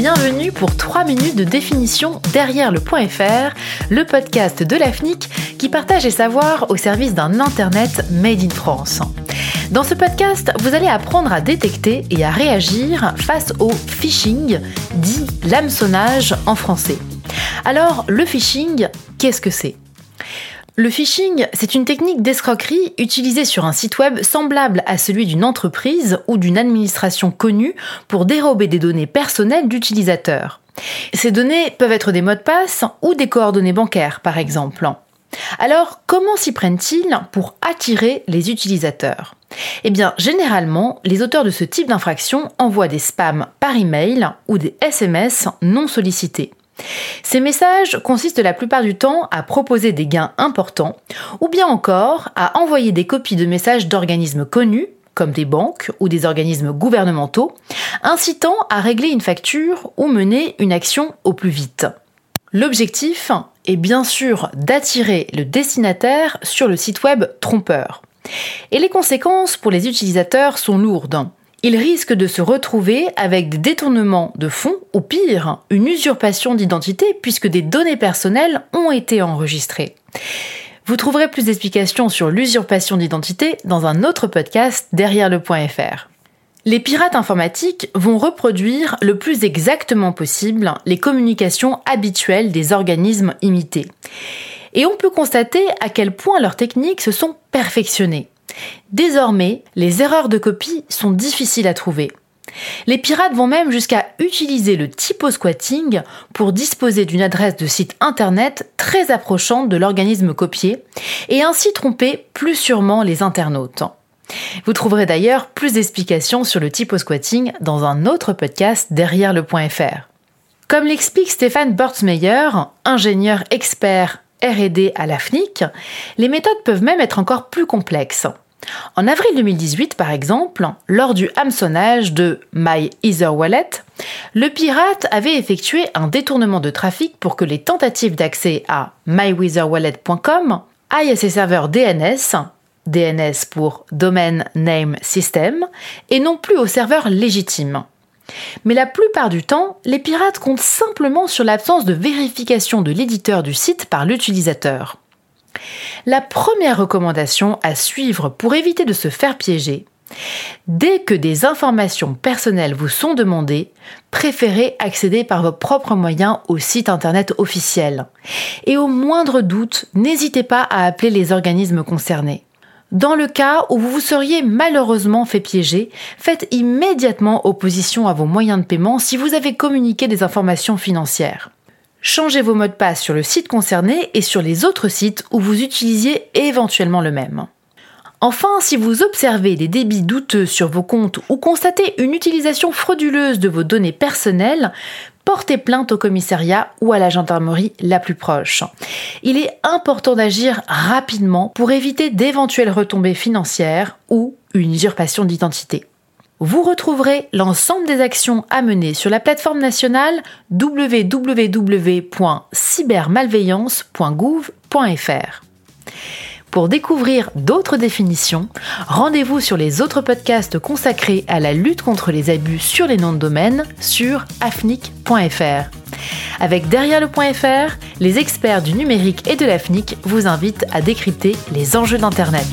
bienvenue pour 3 minutes de définition derrière le point .fr, le podcast de l'AFNIC qui partage les savoirs au service d'un Internet made in France. Dans ce podcast, vous allez apprendre à détecter et à réagir face au phishing, dit l'hameçonnage en français. Alors, le phishing, qu'est-ce que c'est? Le phishing, c'est une technique d'escroquerie utilisée sur un site web semblable à celui d'une entreprise ou d'une administration connue pour dérober des données personnelles d'utilisateurs. Ces données peuvent être des mots de passe ou des coordonnées bancaires, par exemple. Alors, comment s'y prennent-ils pour attirer les utilisateurs? Eh bien, généralement, les auteurs de ce type d'infraction envoient des spams par email ou des SMS non sollicités. Ces messages consistent la plupart du temps à proposer des gains importants ou bien encore à envoyer des copies de messages d'organismes connus comme des banques ou des organismes gouvernementaux, incitant à régler une facture ou mener une action au plus vite. L'objectif est bien sûr d'attirer le destinataire sur le site web trompeur. Et les conséquences pour les utilisateurs sont lourdes il risque de se retrouver avec des détournements de fonds ou pire, une usurpation d'identité puisque des données personnelles ont été enregistrées. Vous trouverez plus d'explications sur l'usurpation d'identité dans un autre podcast derrière le point .fr. Les pirates informatiques vont reproduire le plus exactement possible les communications habituelles des organismes imités. Et on peut constater à quel point leurs techniques se sont perfectionnées. Désormais, les erreurs de copie sont difficiles à trouver. Les pirates vont même jusqu'à utiliser le typo-squatting pour disposer d'une adresse de site internet très approchante de l'organisme copié et ainsi tromper plus sûrement les internautes. Vous trouverez d'ailleurs plus d'explications sur le typo-squatting dans un autre podcast derrière le point .fr. Comme l'explique Stéphane Burtzmeyer, ingénieur expert RD à l'AFNIC, les méthodes peuvent même être encore plus complexes. En avril 2018, par exemple, lors du hameçonnage de My Wallet, le pirate avait effectué un détournement de trafic pour que les tentatives d'accès à mywitherwallet.com aillent à ses serveurs DNS, DNS pour Domain Name System, et non plus aux serveurs légitimes. Mais la plupart du temps, les pirates comptent simplement sur l'absence de vérification de l'éditeur du site par l'utilisateur. La première recommandation à suivre pour éviter de se faire piéger, dès que des informations personnelles vous sont demandées, préférez accéder par vos propres moyens au site internet officiel. Et au moindre doute, n'hésitez pas à appeler les organismes concernés. Dans le cas où vous vous seriez malheureusement fait piéger, faites immédiatement opposition à vos moyens de paiement si vous avez communiqué des informations financières. Changez vos mots de passe sur le site concerné et sur les autres sites où vous utilisiez éventuellement le même. Enfin, si vous observez des débits douteux sur vos comptes ou constatez une utilisation frauduleuse de vos données personnelles, portez plainte au commissariat ou à la gendarmerie la plus proche. Il est important d'agir rapidement pour éviter d'éventuelles retombées financières ou une usurpation d'identité. Vous retrouverez l'ensemble des actions à mener sur la plateforme nationale www.cybermalveillance.gouv.fr. Pour découvrir d'autres définitions, rendez-vous sur les autres podcasts consacrés à la lutte contre les abus sur les noms de domaine sur afnic.fr. Avec Derrière le .fr, les experts du numérique et de l'AFNIC vous invitent à décrypter les enjeux d'Internet.